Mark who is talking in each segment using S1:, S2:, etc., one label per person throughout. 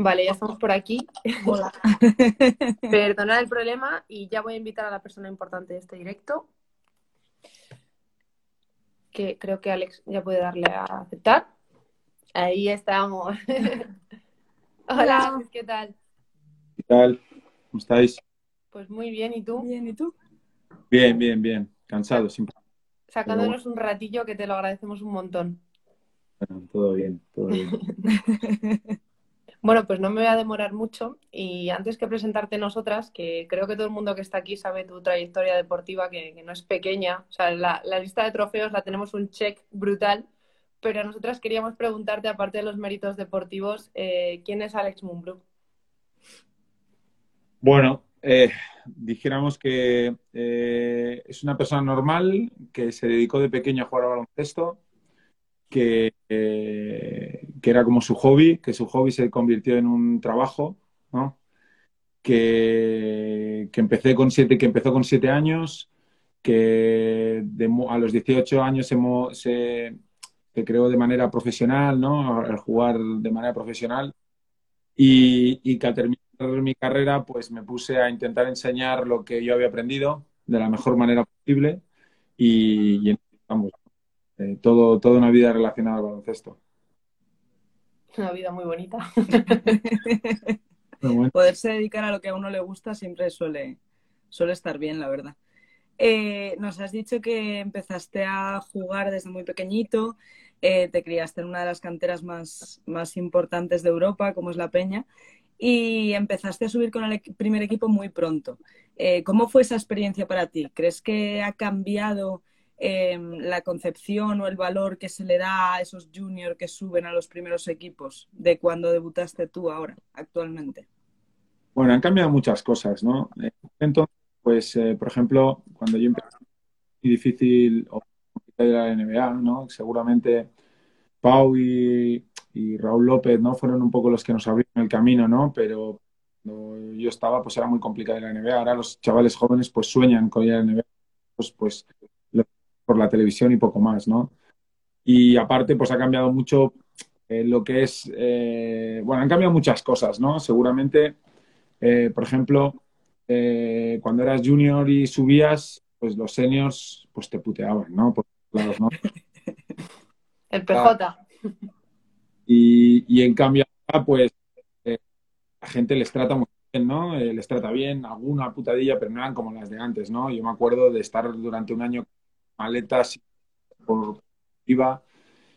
S1: Vale, ya estamos por aquí.
S2: Hola.
S1: Perdonad el problema y ya voy a invitar a la persona importante de este directo. Que creo que Alex ya puede darle a aceptar. Ahí estamos. Hola, Alex, ¿qué tal?
S3: ¿Qué tal? ¿Cómo estáis?
S1: Pues muy bien, ¿y tú?
S2: Bien, ¿y tú?
S3: Bien, bien, bien. Cansado, siempre.
S1: Sacándonos un ratillo que te lo agradecemos un montón.
S3: Bueno, todo bien, todo bien.
S1: Bueno, pues no me voy a demorar mucho y antes que presentarte nosotras, que creo que todo el mundo que está aquí sabe tu trayectoria deportiva, que, no es pequeña, o sea, la, la, lista de trofeos la tenemos un check brutal, pero nosotras queríamos preguntarte, aparte de los méritos deportivos, eh, ¿quién es Alex Mumbrú?
S3: Bueno, eh, dijéramos que eh, es una persona normal que se dedicó de pequeño a jugar a baloncesto, que, eh, que, era como su hobby, que su hobby se convirtió en un trabajo, ¿no? que, que, empecé con siete, que empezó con siete años, que de, a los 18 años se, se, se, creó de manera profesional, ¿no? al jugar de manera profesional, y, y que al terminar mi carrera pues me puse a intentar enseñar lo que yo había aprendido de la mejor manera posible y, y vamos, eh, todo, toda una vida relacionada al baloncesto.
S1: Una vida muy bonita.
S2: muy bueno. Poderse dedicar a lo que a uno le gusta siempre suele, suele estar bien, la verdad. Eh, nos has dicho que empezaste a jugar desde muy pequeñito, eh, te criaste en una de las canteras más, más importantes de Europa, como es la Peña, y empezaste a subir con el primer equipo muy pronto. Eh, ¿Cómo fue esa experiencia para ti? ¿Crees que ha cambiado eh, la concepción o el valor que se le da a esos juniors que suben a los primeros equipos de cuando debutaste tú ahora, actualmente?
S3: Bueno, han cambiado muchas cosas, ¿no? Entonces, pues, eh, por ejemplo, cuando yo empecé, muy difícil o la NBA, ¿no? Seguramente Pau y, y Raúl López, ¿no? Fueron un poco los que nos abrieron el camino, ¿no? Pero cuando yo estaba, pues era muy complicada la NBA. Ahora los chavales jóvenes, pues sueñan con ir a la NBA, pues, pues por la televisión y poco más, ¿no? Y aparte, pues ha cambiado mucho eh, lo que es, eh, bueno, han cambiado muchas cosas, ¿no? Seguramente, eh, por ejemplo, cuando eras junior y subías, pues los seniors, pues te puteaban, ¿no? Por lados, ¿no?
S1: El PJ.
S3: Y, y en cambio, pues la gente les trata muy bien, ¿no? Les trata bien, alguna putadilla, pero no eran como las de antes, ¿no? Yo me acuerdo de estar durante un año maletas por IVA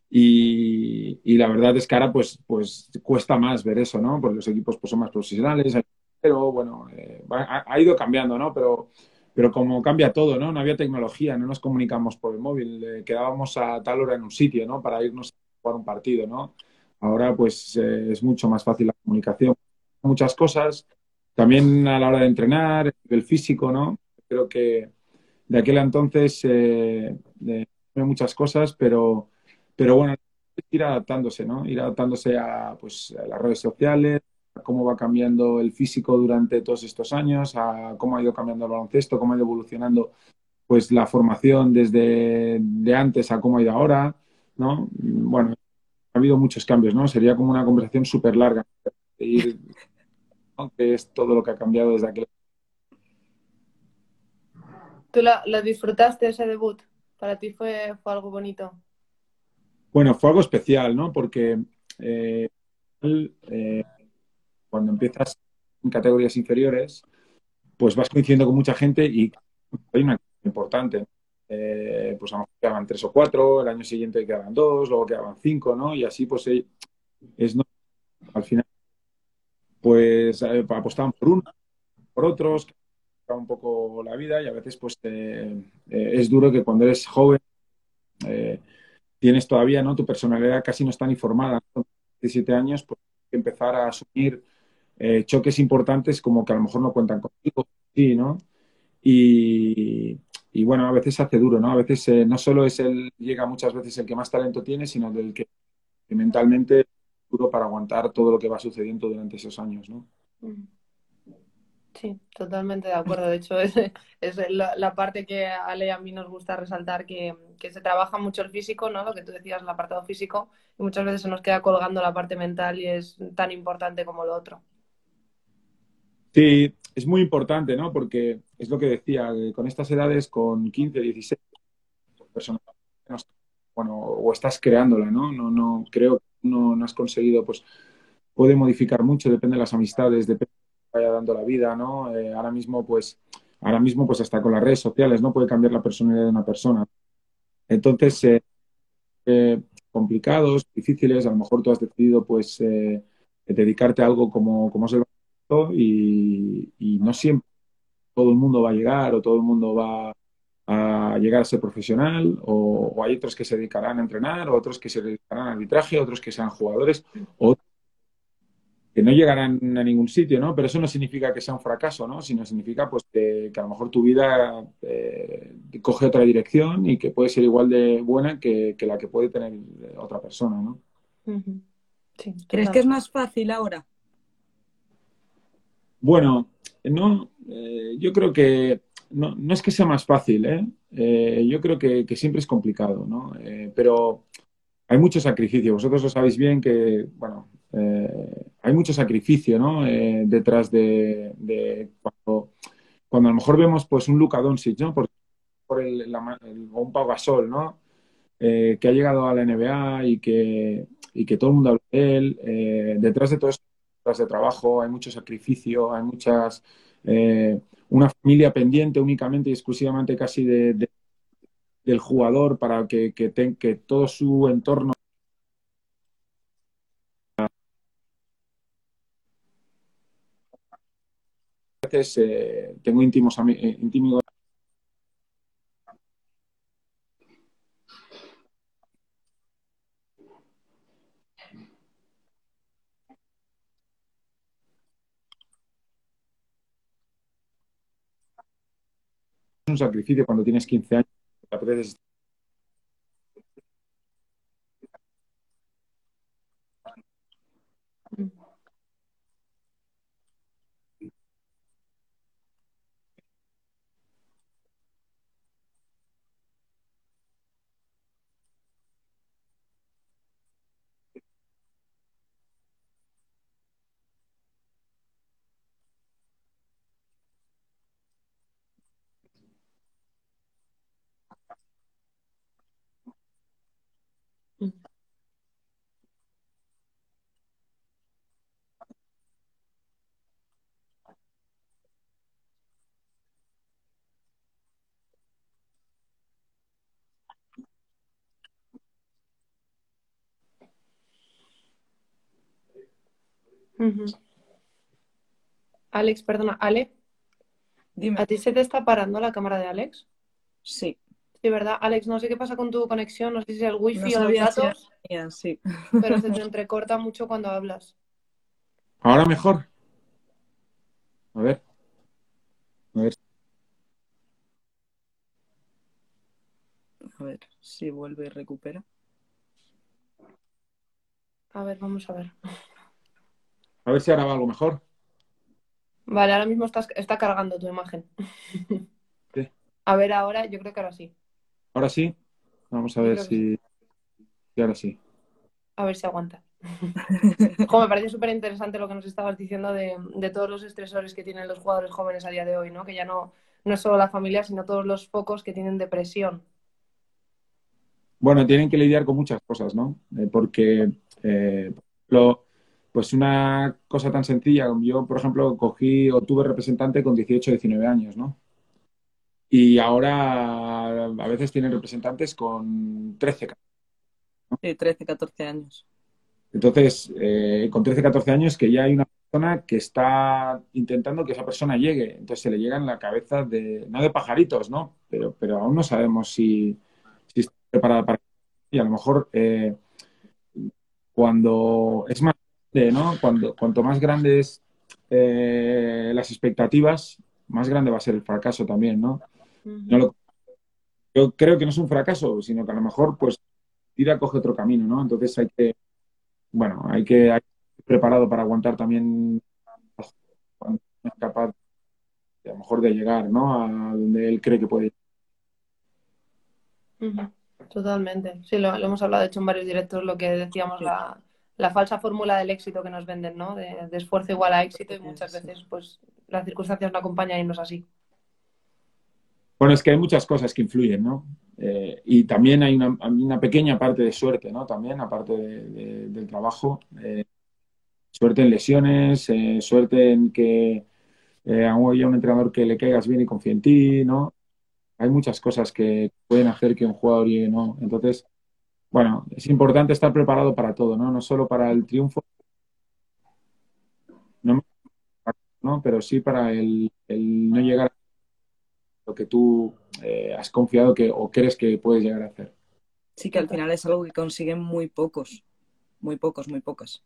S3: y, y, la verdad es que ahora pues, pues cuesta más ver eso, ¿no? Porque los equipos pues, son más profesionales, pero bueno, eh, ha, ha, ido cambiando, ¿no? Pero, pero como cambia todo, ¿no? No había tecnología, no nos comunicamos por el móvil, eh, quedábamos a tal hora en un sitio, ¿no? Para irnos a jugar un partido, ¿no? Ahora pues eh, es mucho más fácil la comunicación. Muchas cosas, también a la hora de entrenar, el físico, ¿no? Creo que de aquel entonces eh, de, muchas cosas, pero, pero bueno, ir adaptándose, ¿no? Ir adaptándose a, pues, a las redes sociales, a cómo va cambiando el físico durante todos estos años, a cómo ha ido cambiando el baloncesto, cómo ha ido evolucionando pues la formación desde de antes a cómo ha ido ahora, ¿no? Bueno, ha habido muchos cambios, ¿no? Sería como una conversación súper larga, ¿no? es todo lo que ha cambiado desde aquel.
S1: ¿Tú lo, lo, disfrutaste ese debut? ¿Para ti fue, fue algo bonito?
S3: Bueno, fue algo especial, ¿no? Porque eh, eh, cuando empiezas en categorías inferiores, pues vas coincidiendo con mucha gente y hay una importante. Eh, pues a lo mejor quedaban tres o cuatro, el año siguiente quedaban dos, luego quedaban cinco, ¿no? Y así pues es no, al final pues eh, apostaban por uno, por otros, un poco la vida y a veces pues eh, es duro que cuando eres joven tienes todavía, ¿no? Tu personalidad casi no está ni formada, ¿no? 17 años, pues empezar a asumir choques importantes como que a lo mejor no cuentan contigo, sí, ¿no? Y, y bueno, a veces hace duro, ¿no? A veces eh, no solo es el, llega muchas veces el que más talento tiene, sino del que, que mentalmente es duro para aguantar todo lo que va sucediendo durante esos años, ¿no?
S1: Sí, totalmente de acuerdo. De hecho, es, la, parte que a Ale y a mí nos gusta resaltar, que, se trabaja mucho el físico, ¿no? Lo que tú decías, el apartado físico, y muchas veces se nos queda colgando la parte mental y es tan importante como lo otro.
S3: Sí, es muy importante, ¿no? Porque es lo que decía, con estas edades, con 15, 16, personas, bueno, o estás creándola, ¿no? No, no creo que no, no has conseguido, pues puede modificar mucho, depende de las amistades, depende vaya dando la vida, ¿no? Eh, ahora mismo, pues, ahora mismo, pues hasta con las redes sociales, ¿no? Puede cambiar la personalidad de una persona. Entonces, eh, eh, complicados, difíciles, a lo mejor tú has decidido, pues, dedicarte a algo como, como es el y, y no siempre todo el mundo va a llegar o todo el mundo va a llegar a ser profesional o, hay otros que se dedicarán a entrenar, otros que se dedicarán a arbitraje, otros que sean jugadores, o que no llegarán a ningún sitio, ¿no? Pero eso no significa que sea un fracaso, ¿no? Sino significa pues que, que a lo mejor tu vida eh, coge otra dirección y que puede ser igual de buena que, que la que puede tener otra persona, ¿no?
S1: Uh -huh. sí,
S2: ¿Crees que es más fácil ahora?
S3: Bueno, no, eh, yo creo que no, no, es que sea más fácil, ¿eh? eh yo creo que, que, siempre es complicado, ¿no? Eh, pero hay mucho sacrificio. Vosotros lo sabéis bien que, bueno, eh, hay mucho sacrificio ¿no? eh, detrás de, cuando, cuando, a lo mejor vemos pues un Luka Doncic, ¿no? por, por el, el, o un Pau Gasol, ¿no? Eh, que ha llegado a la NBA y que, y que todo el mundo habla de él. Detrás de todo eso, detrás de trabajo, hay mucho sacrificio, hay muchas... Una familia pendiente únicamente y exclusivamente casi de, del jugador para que, que, ten, que todo su entorno eh, tengo íntimos eh, íntimos un sacrificio cuando tienes 15 años
S1: Uh -huh. Alex, perdona, Ale.
S2: Dime.
S1: ¿A ti se te está parando la cámara de Alex?
S2: Sí.
S1: Sí, ¿verdad? Alex, no sé qué pasa con tu conexión, no sé si es el wifi
S2: no
S1: o los datos,
S2: sí.
S1: pero se te entrecorta mucho cuando hablas.
S3: Ahora mejor. A ver. A ver.
S2: A ver si vuelve y recupera.
S1: A ver, vamos a ver.
S3: A ver si ahora va algo mejor.
S1: Vale, ahora mismo estás, está cargando tu imagen.
S3: Sí.
S1: A ver, ahora, yo creo que ahora sí.
S3: Ahora sí. Vamos a ver si... si ahora sí.
S1: A ver si aguanta. jo, me parece súper interesante lo que nos estabas diciendo de, de, todos los estresores que tienen los jugadores jóvenes a día de hoy, ¿no? Que ya no, no es solo la familia, sino todos los focos que tienen depresión.
S3: Bueno, tienen que lidiar con muchas cosas, ¿no? Eh, porque, eh, lo, pues una cosa tan sencilla, yo, por ejemplo, cogí o tuve representante con 18, 19 años, ¿no? Y ahora a veces tienen representantes con 13,
S2: ¿no? Sí, 13, 14 años.
S3: Entonces, eh, con 13, 14 años que ya hay una persona que está intentando que esa persona llegue. Entonces se le llega en la cabeza de, no de pajaritos, ¿no? Pero, pero aún no sabemos si, si está preparada para... Y a lo mejor eh, cuando es más ¿no? Cuando, cuanto más grandes eh, las expectativas, más grande va a ser el fracaso también, ¿no? Uh -huh. no lo, yo creo que no es un fracaso, sino que a lo mejor, pues, tira coge otro camino, ¿no? Entonces hay que, bueno, hay que, hay que estar preparado para aguantar también cuando es capaz a lo mejor de llegar, ¿no? A donde él cree que puede
S1: llegar. Totalmente. Sí, lo, hemos hablado, de hecho, en varios directos, lo que decíamos, la, la, falsa fórmula del éxito que nos venden, ¿no? De, esfuerzo igual a éxito y muchas veces, pues, las circunstancias no acompañan y no es así.
S3: Bueno, es que hay muchas cosas que influyen, ¿no? Eh, y también hay una, una, pequeña parte de suerte, ¿no? También, aparte del trabajo. Eh, suerte en lesiones, eh, suerte en que haya un entrenador que le caigas bien y confíe en ti, ¿no? Hay muchas cosas que pueden hacer que un jugador llegue, ¿no? Entonces, bueno, es importante estar preparado para todo, ¿no? No solo para el triunfo, no, ¿no? pero sí para el, el no llegar a lo que tú eh, has confiado que o crees que puedes llegar a hacer.
S2: Sí, que al final es algo que consiguen muy pocos, muy pocos, muy pocas.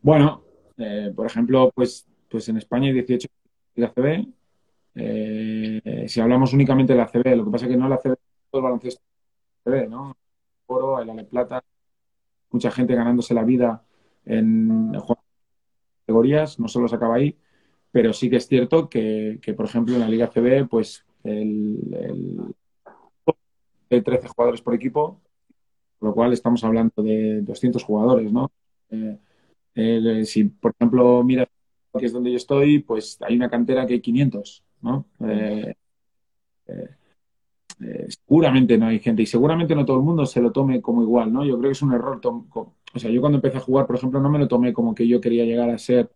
S3: Bueno, eh, por ejemplo, pues, pues en España hay 18 de ACB. Eh, si hablamos únicamente de la ACB, lo que pasa es que no la ACB, todo el baloncesto ACB, ¿no? Oro, el Ale Plata, mucha gente ganándose la vida en categorías, no solo se acaba ahí, pero sí que es cierto que, por ejemplo, en la Liga CB, pues el, hay 13 jugadores por equipo, con lo cual estamos hablando de 200 jugadores, ¿no? Eh, si, por ejemplo, miras que es donde yo estoy, pues hay una cantera que hay 500, ¿no? Eh, eh, seguramente no hay gente y seguramente no todo el mundo se lo tome como igual, ¿no? Yo creo que es un error. O sea, yo cuando empecé a jugar, por ejemplo, no me lo tomé como que yo quería llegar a ser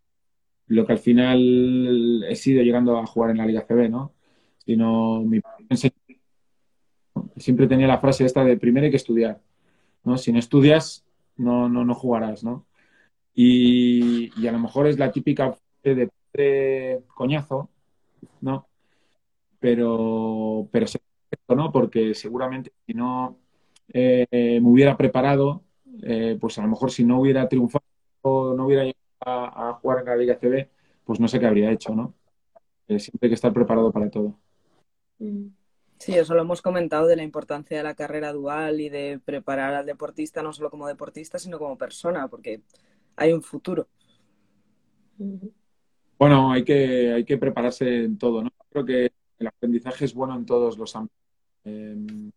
S3: lo que al final he sido llegando a jugar en la Liga CB, ¿no? Sino mi siempre tenía la frase esta de primero hay que estudiar, ¿no? Si no estudias, no, no, no jugarás, ¿no? Y, a lo mejor es la típica de, de coñazo, ¿no? Pero, pero ¿no? Porque seguramente si no eh, me hubiera preparado, eh, pues a lo mejor si no hubiera triunfado, no hubiera llegado a, jugar en la Liga CB, pues no sé qué habría hecho, ¿no? Eh, siempre hay que estar preparado para todo.
S2: Mm. Sí, eso lo hemos comentado de la importancia de la carrera dual y de preparar al deportista no solo como deportista, sino como persona, porque hay un futuro.
S3: Bueno, hay que, hay que prepararse en todo, ¿no? Creo que el aprendizaje es bueno en todos los ámbitos. Em,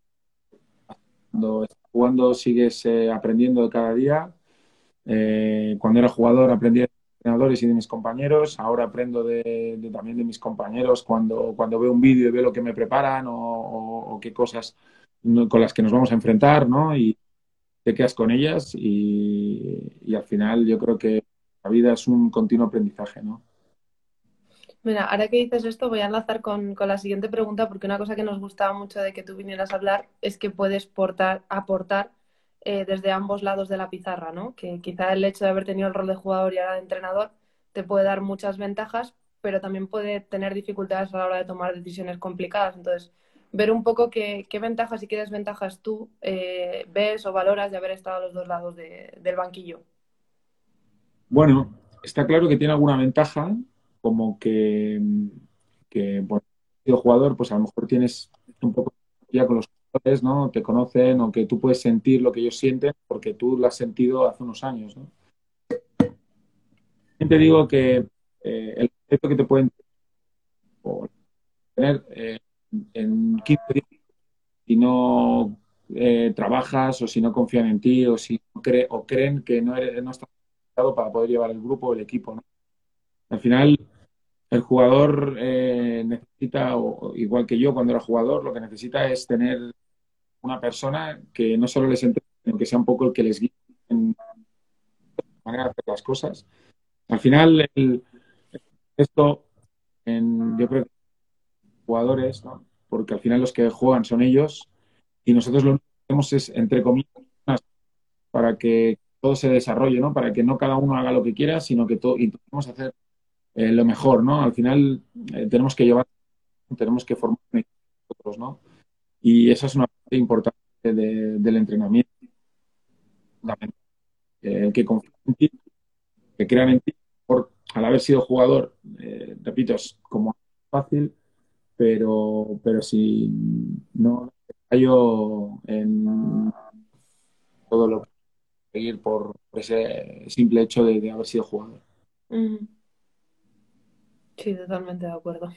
S3: cuando estás jugando sigues eh, aprendiendo cada día eh, cuando era jugador aprendí de mis entrenadores y de mis compañeros, ahora aprendo de, también de mis compañeros cuando, cuando veo un vídeo y veo lo que me preparan o, qué cosas con las que nos vamos a enfrentar, ¿no? Y te quedas con ellas y, al final yo creo que la vida es un continuo aprendizaje, ¿no?
S1: Mira, ahora que dices esto, voy a enlazar con, con, la siguiente pregunta, porque una cosa que nos gustaba mucho de que tú vinieras a hablar es que puedes portar, aportar eh, desde ambos lados de la pizarra, ¿no? Que quizá el hecho de haber tenido el rol de jugador y ahora de entrenador te puede dar muchas ventajas, pero también puede tener dificultades a la hora de tomar decisiones complicadas. Entonces, ver un poco qué, ventajas y qué desventajas tú eh, ves o valoras de haber estado a los dos lados del banquillo.
S3: Bueno, está claro que tiene alguna ventaja, como que, que bueno, jugador, pues a lo mejor tienes un poco ya con los ¿no? Te conocen o que tú puedes sentir lo que ellos sienten porque tú lo has sentido hace unos años, ¿no? Te digo que eh, el efecto que te pueden tener eh, en 15 días si no eh, trabajas o si no confían en ti o si no o creen que no, eres, no estás preparado para poder llevar el grupo o el equipo, ¿no? Al final, el jugador necesita, o, igual que yo cuando era jugador, lo que necesita es tener una persona que no solo les entienda, sino que sea un poco el que les guíe en la manera de hacer las cosas. Al final, esto, en, yo creo que jugadores, ¿no? porque al final los que juegan son ellos y nosotros lo que hacemos es, entre comillas, para que todo se desarrolle, ¿no? Para que no cada uno haga lo que quiera, sino que todo, intentemos hacer eh, lo mejor, ¿no? Al final eh, tenemos que llevar, tenemos que formar nosotros, ¿no? Y esa es una parte importante del entrenamiento. Eh, que confíen en ti, que crean en ti, por, al haber sido jugador, eh, repito, es como fácil, pero, pero si no yo en todo lo que seguir por ese simple hecho de, haber sido jugador.
S1: Sí, totalmente de acuerdo.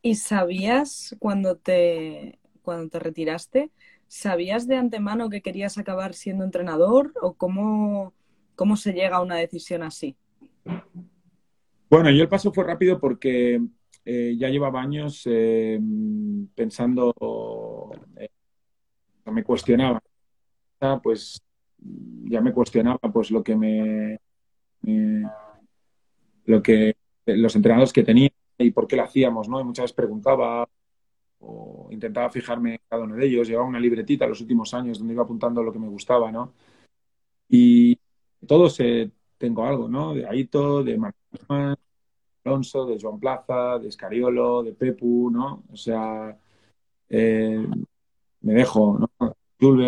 S2: ¿Y sabías cuando te, cuando te retiraste, sabías de antemano que querías acabar siendo entrenador o cómo, cómo se llega a una decisión así?
S3: Bueno, yo el paso fue rápido porque eh, ya llevaba años eh, pensando, eh, me cuestionaba, pues ya me cuestionaba pues lo que me, lo que los entrenadores que tenía y por qué lo hacíamos, ¿no? Y muchas veces preguntaba o intentaba fijarme en cada uno de ellos, llevaba una libretita los últimos años donde iba apuntando lo que me gustaba, ¿no? Y todos tengo algo, ¿no? De Aito, de Marcos Alonso, de Joan Plaza, de Escariolo, de Pepu, ¿no? O sea, eh, me dejo, ¿no?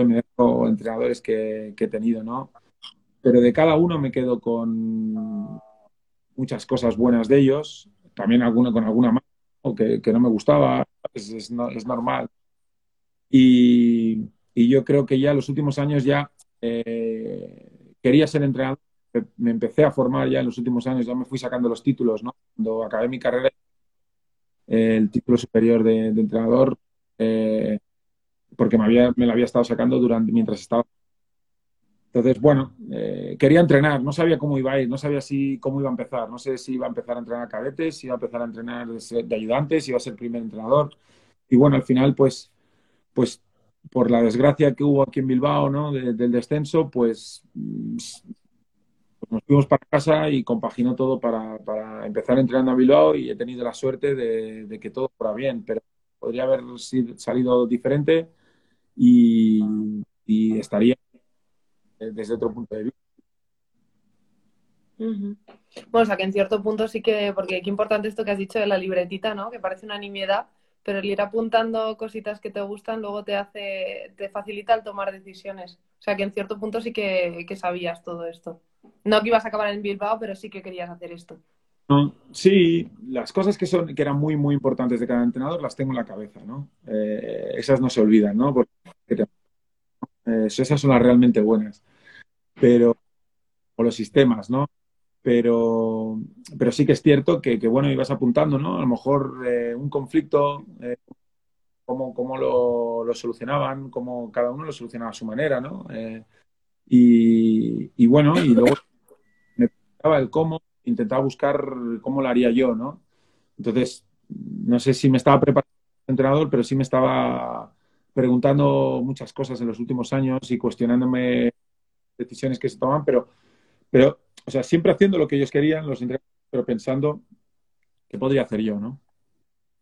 S3: Me dejo entrenadores que, he tenido, ¿no? Pero de cada uno me quedo con muchas cosas buenas de ellos, también alguna con alguna más que, no me gustaba, es, es, normal. Y, y, yo creo que ya los últimos años ya eh, quería ser entrenador me empecé a formar ya en los últimos años, ya me fui sacando los títulos, ¿no? Cuando acabé mi carrera, el título superior de, entrenador, eh, porque me, había, me lo había estado sacando durante, mientras estaba. Entonces, bueno, eh, quería entrenar, no sabía cómo iba a ir, no sabía si, cómo iba a empezar, no sé si iba a empezar a entrenar cadetes, si iba a empezar a entrenar de, ayudantes, si iba a ser primer entrenador. Y bueno, al final, pues, pues por la desgracia que hubo aquí en Bilbao, ¿no? del descenso, pues nos fuimos para casa y compaginó todo para, para, empezar entrenando a Bilbao y he tenido la suerte de, que todo fuera bien, pero podría haber salido diferente y, estaría desde otro punto de vista.
S1: Bueno, o sea que en cierto punto sí que, porque qué importante esto que has dicho de la libretita, ¿no? Que parece una nimiedad, pero el ir apuntando cositas que te gustan luego te hace, te facilita el tomar decisiones. O sea que en cierto punto sí que sabías todo esto. No que ibas a acabar en Bilbao, pero sí que querías hacer esto.
S3: sí, las cosas que son que eran muy muy importantes de cada entrenador las tengo en la cabeza, ¿no? Eh, esas no se olvidan, ¿no? Porque eh, esas son las realmente buenas. Pero o los sistemas, ¿no? Pero pero sí que es cierto que, bueno ibas apuntando, ¿no? A lo mejor eh, un conflicto cómo, cómo lo, lo, solucionaban, cómo cada uno lo solucionaba a su manera, ¿no? Y, bueno, y luego me preguntaba el cómo, intentaba buscar cómo lo haría yo, ¿no? Entonces, no sé si me estaba preparando entrenador, pero sí me estaba preguntando muchas cosas en los últimos años y cuestionándome decisiones que se toman, pero, pero o sea, siempre haciendo lo que ellos querían, los pero pensando qué podría hacer yo, ¿no?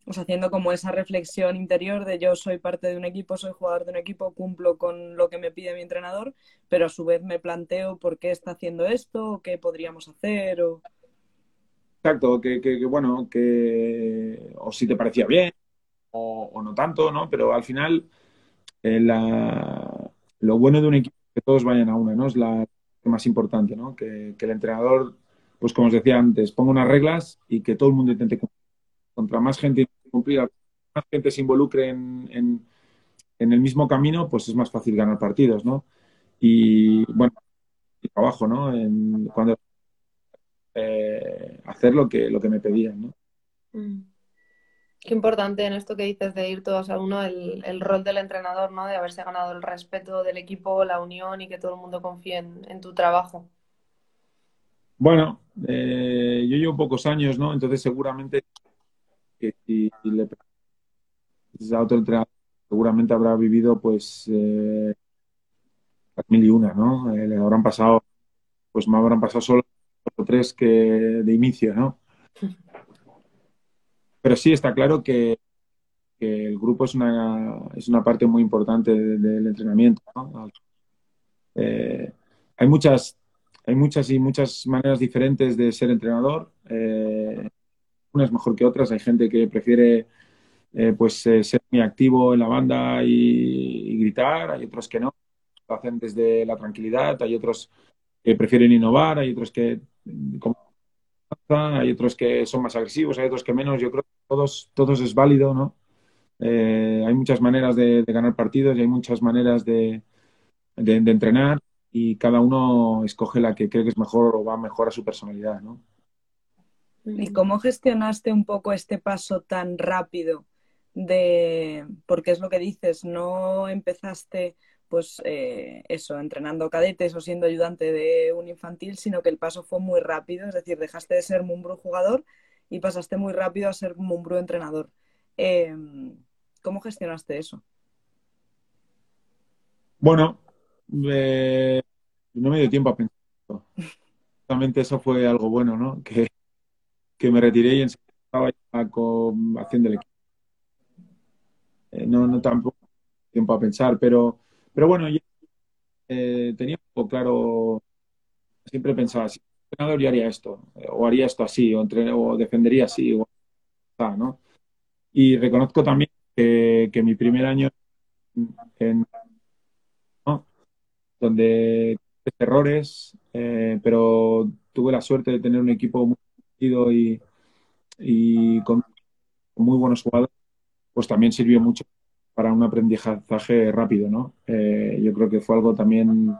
S2: pues haciendo como esa reflexión interior de yo soy parte de un equipo, soy jugador de un equipo, cumplo con lo que me pide mi entrenador, pero a su vez me planteo por qué está haciendo esto, qué podríamos hacer. O...
S3: Exacto, que, que, bueno, que o si te parecía bien o, no tanto, ¿no? Pero al final eh, la, lo bueno de un equipo que todos vayan a una, ¿no? Es la más importante, ¿no? Que, el entrenador, pues como os decía antes, ponga unas reglas y que todo el mundo intente cumplir contra más gente cumplir, más gente se involucre en, en, el mismo camino, pues es más fácil ganar partidos, ¿no? Y bueno, trabajo, ¿no? En, cuando eh, hacer lo que, lo que me pedían, ¿no?
S1: Mm. Qué importante en esto que dices de ir todos a uno, el, el, rol del entrenador, ¿no? De haberse ganado el respeto del equipo, la unión y que todo el mundo confíe en, en tu trabajo.
S3: Bueno, eh, yo llevo pocos años, ¿no? Entonces seguramente que si le a otro entrenador, seguramente habrá vivido pues eh, mil y una, ¿no? Eh, le habrán pasado, pues me habrán pasado solo tres que de inicio, ¿no? Pero sí está claro que, el grupo es una, es una parte muy importante del entrenamiento, ¿no? Eh, hay muchas hay muchas y muchas maneras diferentes de ser entrenador. Eh, unas mejor que otras. Hay gente que prefiere eh, pues eh, ser muy activo en la banda y, gritar, hay otros que no, lo hacen desde la tranquilidad, hay otros que prefieren innovar, hay otros que hay otros que son más agresivos, hay otros que menos. Yo creo todos, todos es válido, ¿no? Eh, hay muchas maneras de, ganar partidos y hay muchas maneras de, de, de, entrenar y cada uno escoge la que cree que es mejor o va mejor a su personalidad, ¿no?
S2: ¿Y cómo gestionaste un poco este paso tan rápido de, porque es lo que dices, no empezaste pues eh, eso, entrenando cadetes o siendo ayudante de un infantil, sino que el paso fue muy rápido, es decir, dejaste de ser Mumbru jugador y pasaste muy rápido a ser Mumbru entrenador. Em, ¿Cómo gestionaste eso?
S3: Bueno, eh, no me dio tiempo a pensar. Realmente eso fue algo bueno, ¿no? Que, que me retiré y estaba ya haciendo el equipo. Eh, no, no tampoco tiempo a pensar, pero, pero bueno, yo, eh, tenía un poco claro, siempre pensaba, si entrenador yo haría esto, o haría esto así, o, o defendería así, o, ¿no? Y reconozco también que, que mi primer año en, ¿no? donde errores, eh, pero tuve la suerte de tener un equipo muy y, y con, muy buenos jugadores, pues también sirvió mucho para un aprendizaje rápido, ¿no? Eh, yo creo que fue algo también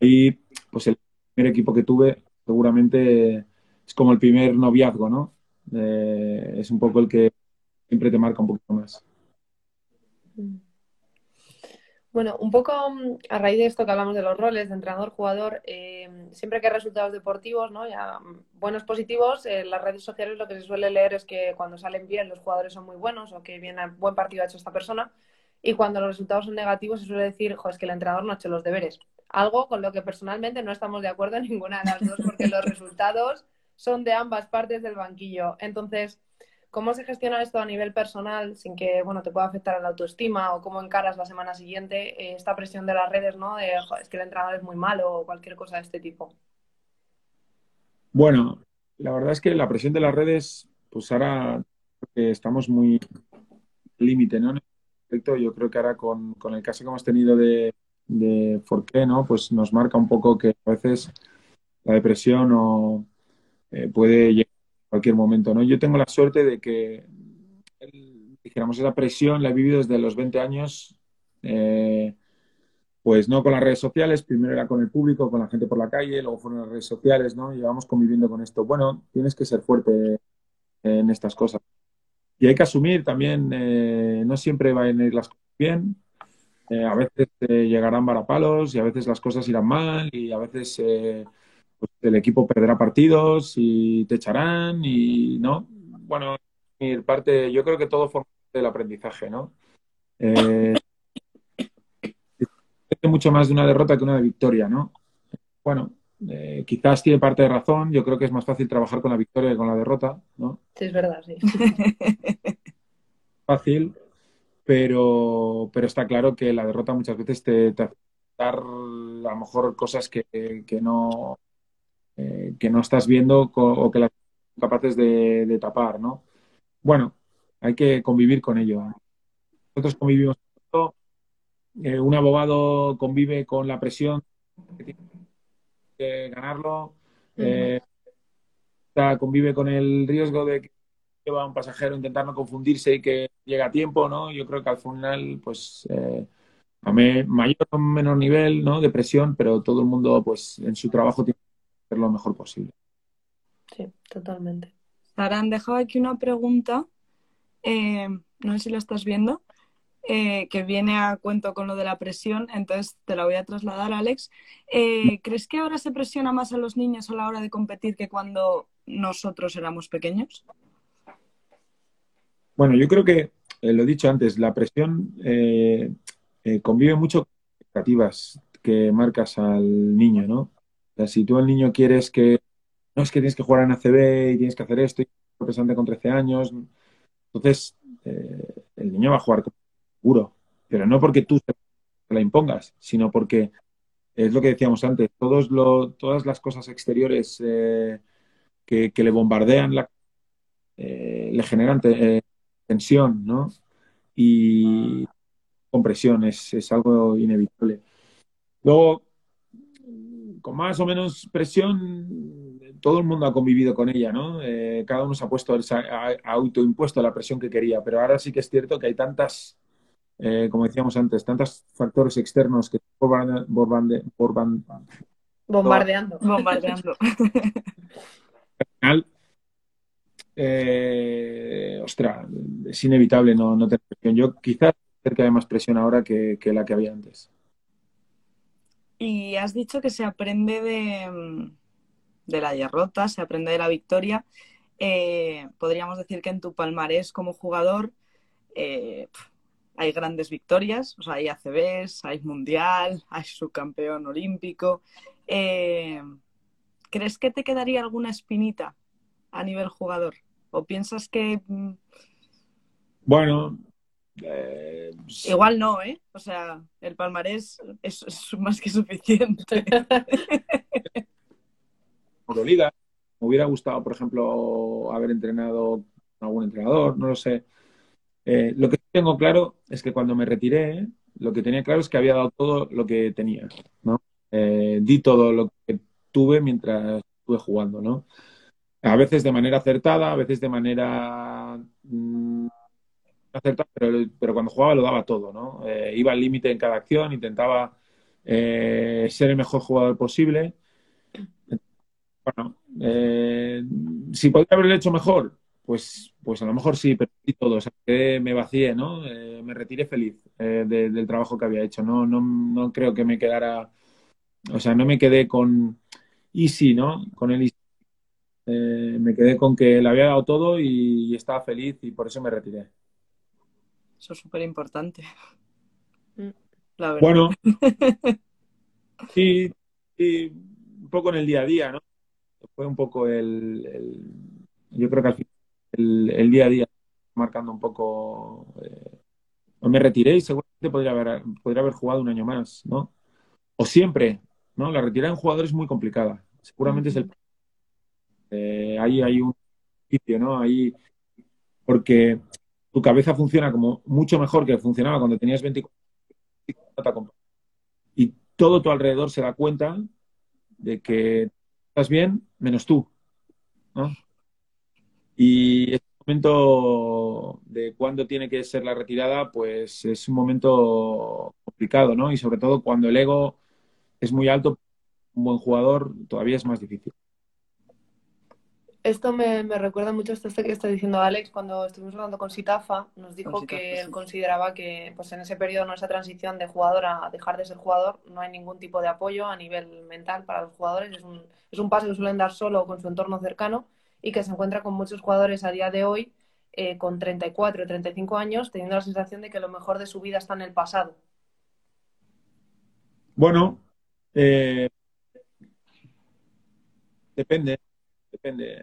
S3: y pues el primer equipo que tuve seguramente es como el primer noviazgo, ¿no? Eh, es un poco el que siempre te marca un poquito más.
S1: Bueno, un poco mm, a raíz de esto que hablamos de los roles de entrenador-jugador, eh, siempre que hay resultados deportivos, ¿no? Ya, mm, buenos positivos, en las redes sociales lo que se suele leer es que cuando salen bien los jugadores son muy buenos o que bien buen partido ha hecho esta persona. Y cuando los resultados son negativos se suele decir, jo, es que el entrenador no ha hecho los deberes. Algo con lo que personalmente no estamos de acuerdo en ninguna de las dos, porque los resultados son de ambas partes del banquillo. Entonces, ¿Cómo se gestiona esto a nivel personal sin que bueno, te pueda afectar a la autoestima o cómo encaras la semana siguiente eh, esta presión de las redes, ¿no? De es que el entrenador es muy malo o cualquier cosa de este tipo.
S3: Bueno, la verdad es que la presión de las redes, pues ahora estamos muy límite, ¿no? Yo creo que ahora con, el caso que hemos tenido de, de Forqué, ¿no? Pues nos marca un poco que a veces la depresión o, eh, puede llegar cualquier momento, ¿no? Yo tengo la suerte de que, dijéramos, esa presión la he vivido desde los 20 años, eh, pues no con las redes sociales, primero era con el público, con la gente por la calle, luego fueron las redes sociales, ¿no? Llevamos conviviendo con esto. Bueno, tienes que ser fuerte en estas cosas. Y hay que asumir también, eh, no siempre van a ir las cosas bien, eh, a veces llegarán varapalos y a veces las cosas irán mal y a veces pues, el equipo perderá partidos y te echarán y no. Bueno, parte, yo creo que todo forma parte del aprendizaje, ¿no? Eh, mucho más de una derrota que una de victoria, ¿no? Bueno, eh, quizás tiene parte de razón. Yo creo que es más fácil trabajar con la victoria que con la derrota, ¿no?
S1: Sí, es verdad, sí.
S3: Fácil, pero, pero está claro que la derrota muchas veces te, te hace dar a lo mejor cosas que, que no eh, que no estás viendo o que las capaces de, tapar, ¿no? Bueno, hay que convivir con ello. Nosotros convivimos con eh, un abogado convive con la presión que tiene que ganarlo, eh, convive con el riesgo de que lleva a un pasajero intentar no confundirse y que llega a tiempo, ¿no? Yo creo que al final, pues, a mayor o menor nivel, ¿no? De presión, pero todo el mundo, pues, en su trabajo tiene lo mejor posible.
S1: Sí, totalmente.
S2: Sara, han dejado aquí una pregunta, eh, no sé si la estás viendo, eh, que viene a cuento con lo de la presión, entonces te la voy a trasladar, Alex. Eh, ¿Crees que ahora se presiona más a los niños a la hora de competir que cuando nosotros éramos pequeños?
S3: Bueno, yo creo que, lo he dicho antes, la presión convive mucho con expectativas que marcas al niño, ¿no? si tú al niño quieres que, no es que tienes que jugar en ACB y tienes que hacer esto, y representante con 13 años, entonces eh, el niño va a jugar seguro, pero no porque tú te la impongas, sino porque es lo que decíamos antes, todos lo, todas las cosas exteriores eh, que, le bombardean la, eh, le generan tensión, ¿no? Y compresión es, es algo inevitable. Luego, con más o menos presión, todo el mundo ha convivido con ella, ¿no? Eh, cada uno se ha puesto, ha, autoimpuesto la presión que quería, pero ahora sí que es cierto que hay tantas, eh, como decíamos antes, tantos factores externos que
S1: bombardeando.
S2: Bombardeando.
S3: Al final, Eh, ostras, es inevitable no, no tener presión. Yo quizás cerca de más presión ahora que, que la que había antes.
S2: Y has dicho que se aprende de, de la derrota, se aprende de la victoria. Eh, podríamos decir que en tu palmarés como jugador eh, hay grandes victorias, o sea, hay ACBs, hay Mundial, hay subcampeón olímpico. Eh, ¿Crees que te quedaría alguna espinita a nivel jugador? ¿O piensas que... Mm,
S3: bueno...
S2: Igual no, ¿eh? O sea, el palmarés es, es más que suficiente.
S3: Liga. Me hubiera gustado, por ejemplo, haber entrenado con algún entrenador, no lo sé. Eh, lo que tengo claro es que cuando me retiré, lo que tenía claro es que había dado todo lo que tenía, ¿no? Eh, di todo lo que tuve mientras estuve jugando, ¿no? A veces de manera acertada, a veces de manera mm, acertada, pero, cuando jugaba lo daba todo, ¿no? Eh, iba al límite en cada acción, intentaba ser el mejor jugador posible bueno, eh, si podría haberlo hecho mejor, pues, pues a lo mejor sí, pero todo, o sea, que me vacié, ¿no? Eh, me retiré feliz eh, del trabajo que había hecho, no, no, no creo que me quedara, o sea, no me quedé con easy, ¿no? Con el easy. Me quedé con que le había dado todo y, estaba feliz y por eso me retiré.
S2: Eso es súper importante.
S3: Mm. Bueno, sí, sí, un poco en el día a día, ¿no? fue un poco el, yo creo que al final el, día a día marcando un poco eh, me retiré y seguramente podría haber, podría haber jugado un año más, ¿no? O siempre, ¿no? La retirada en jugador es muy complicada. Seguramente es el eh, ahí hay un sitio, ¿no? Ahí porque tu cabeza funciona como mucho mejor que funcionaba cuando tenías 24 y todo tu alrededor se da cuenta de que estás bien, menos tú. ¿no? Y este momento de cuándo tiene que ser la retirada, pues es un momento complicado, ¿no? Y sobre todo cuando el ego es muy alto, un buen jugador todavía es más difícil.
S1: Esto me, recuerda mucho a esto que está diciendo Alex cuando estuvimos hablando con Sitafa. Nos dijo que él consideraba que pues en ese periodo, en esa transición de jugador a dejar de ser jugador, no hay ningún tipo de apoyo a nivel mental para los jugadores. Es un, es un paso que suelen dar solo con su entorno cercano y que se encuentra con muchos jugadores a día de hoy eh, con 34 o 35 años teniendo la sensación de que lo mejor de su vida está en el pasado.
S3: Bueno, eh, depende depende.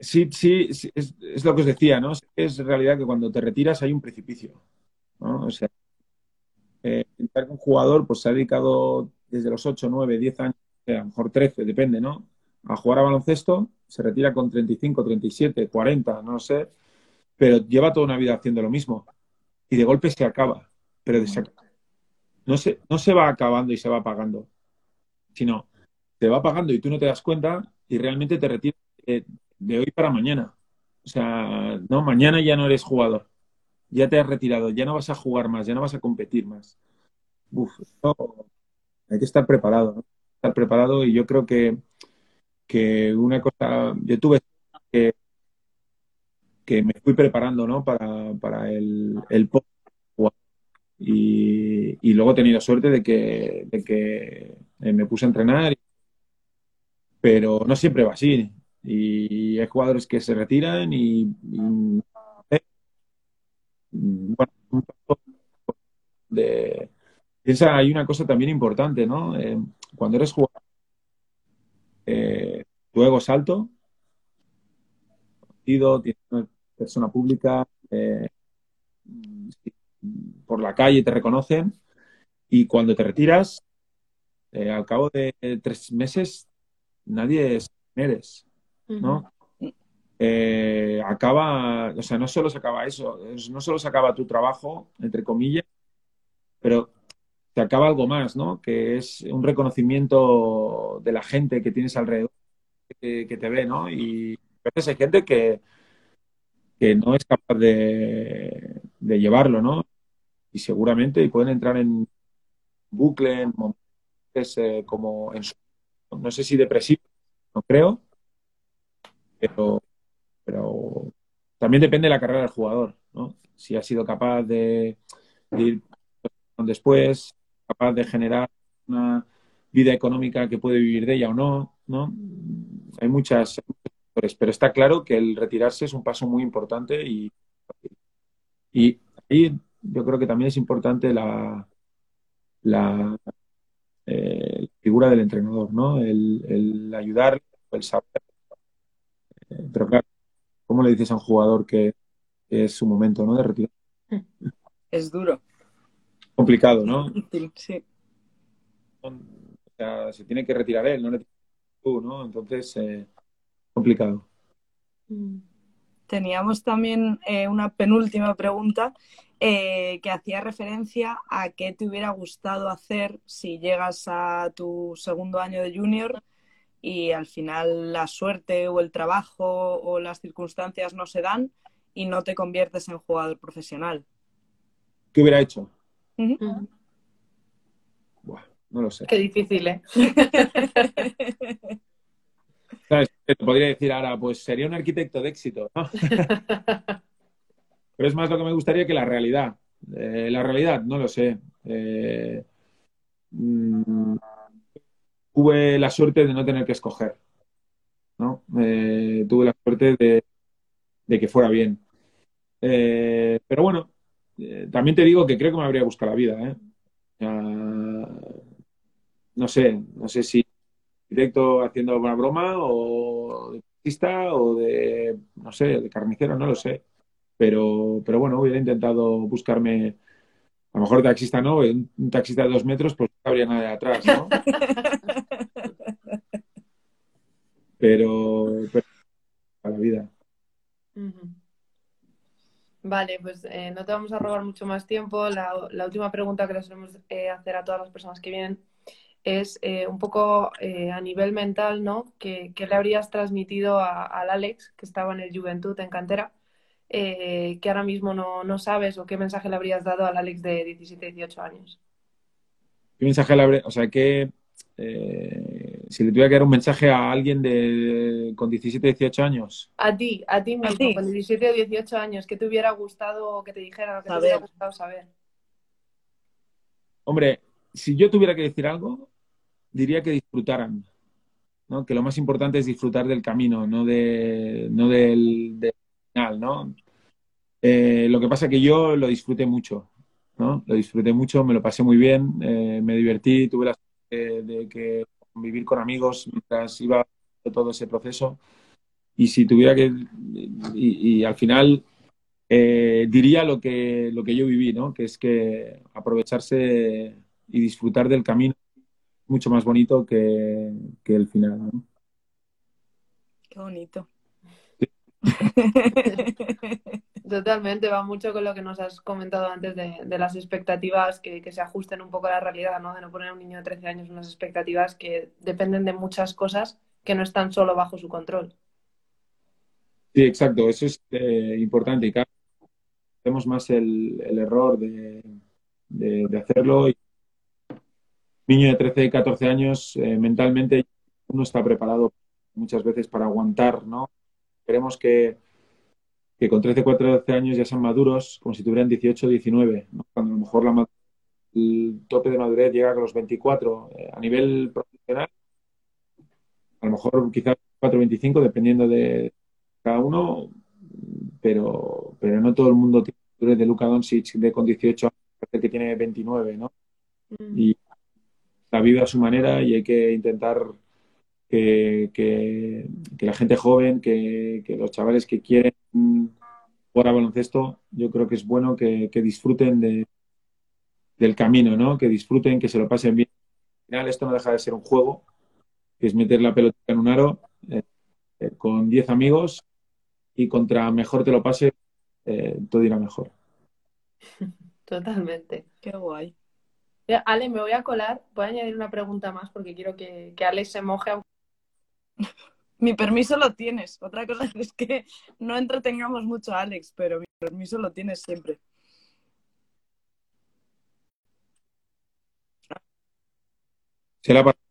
S3: Sí, sí, es, lo que os decía, ¿no? Es realidad que cuando te retiras hay un precipicio, ¿no? O sea, eh, un jugador pues se ha dedicado desde los 8, 9, 10 años, a lo mejor 13, depende, ¿no? A jugar a baloncesto, se retira con 35, 37, 40, no sé, pero lleva toda una vida haciendo lo mismo y de golpe se acaba, pero no se, no se va acabando y se va apagando, sino se va apagando y tú no te das cuenta y realmente te retiras de, hoy para mañana. O sea, no, mañana ya no eres jugador. Ya te has retirado, ya no vas a jugar más, ya no vas a competir más. Uf, hay que estar preparado, ¿no? Estar preparado y yo creo que, que una cosa, yo tuve que, que me fui preparando, ¿no? Para, para el, el y, y luego he tenido suerte de que, de que me puse a entrenar pero no siempre va así. Y hay jugadores que se retiran y, eh, bueno, de, hay una cosa también importante, ¿no? Eh, cuando eres jugador, eh, tu ego es alto, tienes una persona pública, por la calle te reconocen y cuando te retiras, al cabo de tres meses nadie es eres, ¿no? Eh, acaba, o sea, no solo se acaba eso, no solo se acaba tu trabajo, entre comillas, pero se acaba algo más, ¿no? Que es un reconocimiento de la gente que tienes alrededor, que, te ve, ¿no? Y a veces hay gente que, que no es capaz de, llevarlo, ¿no? Y seguramente y pueden entrar en bucle, en momentos eh, como en su no sé si depresivo, no creo, pero, pero también depende de la carrera del jugador, ¿no? Si ha sido capaz de, ir después, capaz de generar una vida económica que puede vivir de ella o no, ¿no? Hay muchas, pero está claro que el retirarse es un paso muy importante y, y ahí yo creo que también es importante la, la eh, figura del entrenador, ¿no? El, el ayudar, el saber. Eh, pero claro, ¿cómo le dices a un jugador que, que es su momento, ¿no? De retirar?
S2: Es duro.
S3: Complicado, ¿no?
S2: Sí.
S3: O sea, se tiene que retirar él, no le tú, ¿no? Entonces, eh, complicado.
S2: Teníamos también eh, una penúltima pregunta eh, que hacía referencia a qué te hubiera gustado hacer si llegas a tu segundo año de junior y al final la suerte o el trabajo o las circunstancias no se dan y no te conviertes en jugador profesional.
S3: ¿Qué hubiera hecho? Buah, no lo sé.
S1: Qué difícil, ¿eh?
S3: ¿Sabes? Te podría decir ahora, pues sería un arquitecto de éxito, ¿no? Pero es más lo que me gustaría que la realidad. Eh, la realidad, no lo sé. Eh, mm, tuve la suerte de no tener que escoger, ¿no? Eh, tuve la suerte de, de que fuera bien. Pero bueno, también te digo que creo que me habría buscado la vida, no sé, no sé si directo haciendo una broma o de taxista o de, no sé, de carnicero, no lo sé. Pero, pero bueno, hubiera intentado buscarme, a lo mejor taxista no, un, un taxista de dos metros, pues no habría nadie atrás, ¿no? Pero, pero a la vida.
S1: Vale, pues eh, no te vamos a robar mucho más tiempo. La, la última pregunta que le solemos eh, hacer a todas las personas que vienen es eh, un poco eh, a nivel mental, ¿no? ¿Qué, qué le habrías transmitido a- al Alex, que estaba en el Juventud, en cantera, eh, que ahora mismo no, no sabes o qué mensaje le habrías dado al Alex de 17, 18 años?
S3: ¿Qué mensaje le habré- O sea, que eh, si le tuviera que dar un mensaje a alguien de, con 17, 18 años,
S1: A ti, a ti mismo,
S2: ti.
S1: con 17 o 18 años, ¿qué te hubiera gustado que te dijeran o que te
S2: Saber.
S1: hubiera gustado saber?
S3: hombre, si yo tuviera que decir algo, diría que disfrutaran, ¿no? Que lo más importante es disfrutar del camino, no de, no del, del ¿no? Eh, lo que pasa que yo lo disfruté mucho, ¿no? Lo disfruté mucho, me lo pasé muy bien, eh, me divertí, tuve la suerte de, que vivir con amigos mientras iba todo ese proceso. Y si tuviera que, y, al final eh, diría lo que, lo que yo viví, ¿no? Que es que aprovecharse y disfrutar del camino es mucho más bonito que, que el final.
S2: Qué bonito.
S1: Totalmente, va mucho con lo que nos has comentado antes de, las expectativas que, se ajusten un poco a la realidad, ¿no? De no poner a un niño de 13 años unas expectativas que dependen de muchas cosas que no están solo bajo su control.
S3: Sí, exacto, eso es eh, importante y cada vez vemos más el, error de, hacerlo. Un niño de 13, 14 años, eh, mentalmente no está preparado muchas veces para aguantar, ¿no? Queremos que, que con 13, 14 años ya sean maduros, como si tuvieran 18, 19, ¿no? Cuando a lo mejor la el tope de madurez llega a los 24. Eh, a nivel profesional, a lo mejor quizás 4, 25, dependiendo de cada uno, pero, pero no todo el mundo tiene madurez de Luka Doncic de con 18 años, que tiene 29, ¿no? Y la vive a su manera y hay que intentar que, que- que la gente joven, que, que los chavales que quieren jugar a baloncesto, yo creo que es bueno que, que disfruten de, del camino, ¿no? Que disfruten, que se lo pasen bien. Al final esto no deja de ser un juego, que es meter la pelota en un aro eh, eh, con 10 amigos y contra mejor te lo pase, eh, todo irá mejor.
S1: Totalmente.
S2: Qué guay.
S1: Ale, me voy a colar, voy a añadir una pregunta más porque quiero que, que Alex se moje.
S2: Mi permiso lo tienes. Otra cosa es que no entretengamos mucho a Alex, pero mi permiso lo tienes siempre.
S3: Para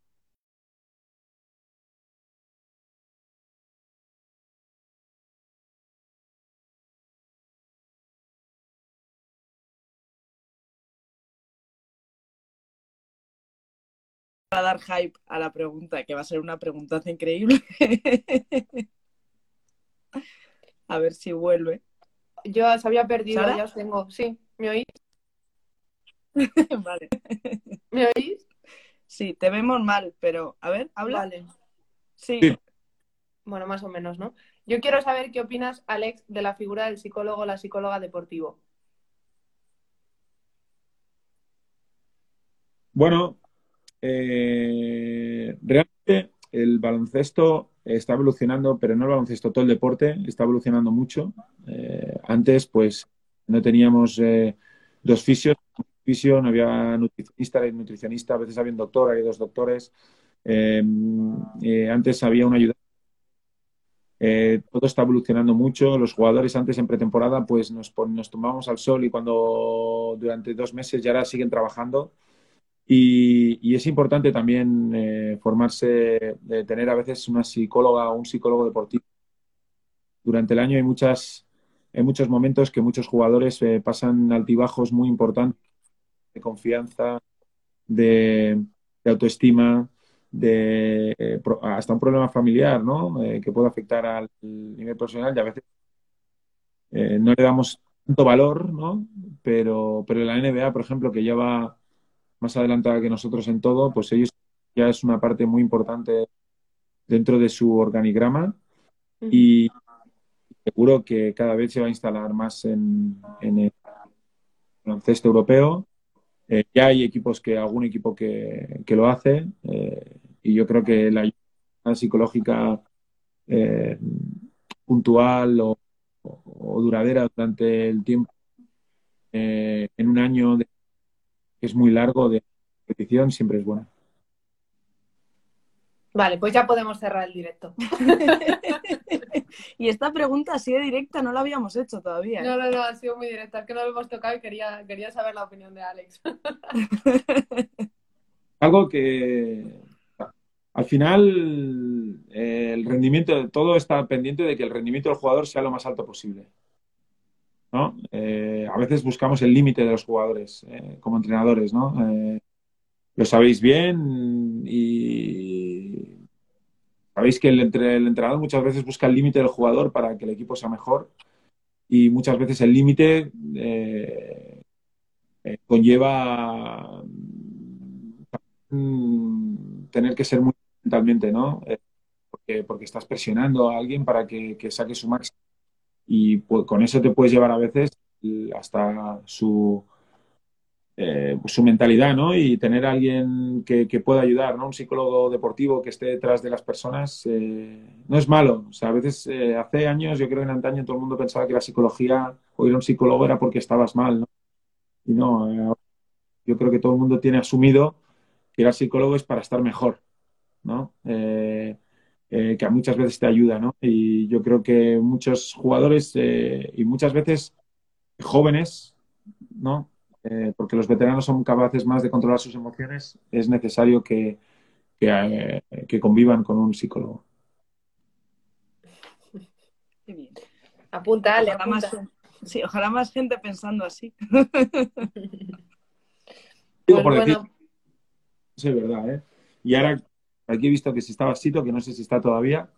S2: para dar hype a la pregunta, que va a ser una preguntaza increíble. a ver si vuelve.
S1: Yo se había perdido, ya os tengo. Sí, ¿me oís?
S2: vale.
S1: ¿Me oís?
S2: Sí, te vemos mal, pero a ver, habla.
S1: Vale.
S2: Sí.
S3: Sí.
S1: Bueno, más o menos, ¿no? Yo quiero saber qué opinas, Alex, de la figura del psicólogo o la psicóloga deportivo.
S3: Bueno, eh, realmente el baloncesto está evolucionando, pero no el baloncesto, todo el deporte está evolucionando mucho. Eh, antes, pues, no teníamos eh, dos fisios, un fisio, no había nutricionista, nutricionista, a veces había un doctor, había dos doctores. Eh, eh, antes había una ayuda. Eh, todo está evolucionando mucho. Los jugadores antes en pretemporada, pues nos, nos al sol y cuando durante dos meses ya ahora siguen trabajando. Y, y es importante también eh, formarse, de tener a veces una psicóloga o un psicólogo deportivo. Durante el año hay muchas, hay muchos momentos que muchos jugadores eh, pasan altibajos muy importantes de confianza, de, autoestima, de eh, hasta un problema familiar, ¿no? Eh, que puede afectar al nivel profesional y a veces eh, no le damos tanto valor, ¿no? Pero, pero la NBA, por ejemplo, que ya va más adelantada que nosotros en todo, pues ellos ya es una parte muy importante dentro de su organigrama y seguro que cada vez se va a instalar más en, en el baloncesto europeo. Eh, ya hay equipos que, algún equipo que, que lo hace eh, y yo creo que la ayuda psicológica eh, puntual o, o- duradera durante el tiempo eh, en un año de- es muy largo de competición siempre es buena.
S1: Vale, pues ya podemos cerrar el directo.
S2: y esta pregunta así de directa no la habíamos hecho todavía. ¿eh?
S1: No, no, no, ha sido muy directa. Es que no lo hemos tocado y quería, quería saber la opinión de Alex.
S3: Algo que al final eh, el rendimiento, todo está pendiente de que el rendimiento del jugador sea lo más alto posible. ¿No? Eh, a veces buscamos el límite de los jugadores eh, como entrenadores, ¿no? Eh, lo sabéis bien y sabéis que el, entre- el entrenador muchas veces busca el límite del jugador para que el equipo sea mejor y muchas veces el límite conlleva mm, tener que ser muy mentalmente, ¿no? Porque, porque estás presionando a alguien para que saque su máximo y pues, con eso te puedes llevar a veces eh, hasta su, eh, su mentalidad, ¿no? Y tener a alguien que, que pueda ayudar, ¿no? Un psicólogo deportivo que esté detrás de las personas eh, no es malo. O sea, a veces eh, hace años, yo creo que en antaño todo el mundo pensaba que la psicología o ir a un psicólogo era porque estabas mal, ¿no? Y no, eh, yo creo que todo el mundo tiene asumido que ir al psicólogo es para estar mejor, ¿no? Eh, que a muchas veces te ayuda, ¿no? Y yo creo que muchos jugadores eh, y muchas veces jóvenes, ¿no? Eh, porque los veteranos son capaces más de controlar sus emociones, es necesario que, que, eh, que convivan con un psicólogo.
S2: Qué bien.
S1: Apunta, Ale,
S2: Ojalá
S1: apunta.
S2: más, sí, ojalá más gente pensando así.
S3: Digo
S1: Pues
S3: por decir,
S1: bueno,
S3: sí, es verdad, ¿eh? Y ahora aquí he visto que si estaba Sito, que no sé si está todavía,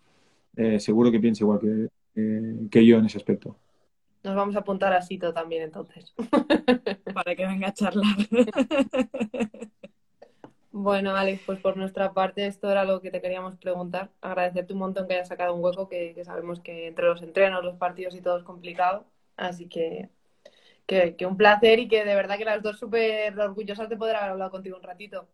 S3: eh, seguro que piensa igual que, eh, que yo en ese aspecto.
S1: nos vamos a apuntar a Sito también entonces.
S2: para que venga a charlar.
S1: Bueno, Alex, pues por nuestra parte esto era lo que te queríamos preguntar. Agradecerte un montón que hayas sacado un hueco, que, que sabemos que entre los entrenos, los partidos y todo es complicado. Así que, que, que un placer y que de verdad que las dos súper orgullosas de poder haber hablado contigo un ratito.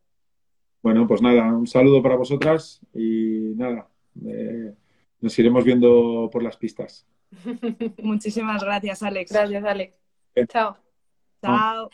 S3: Bueno, pues nada, un saludo para vosotras y nada, eh, nos iremos viendo por las pistas.
S2: Muchísimas gracias, Alex.
S1: Gracias, Alex.
S3: Bien.
S1: Chao.
S2: Chao.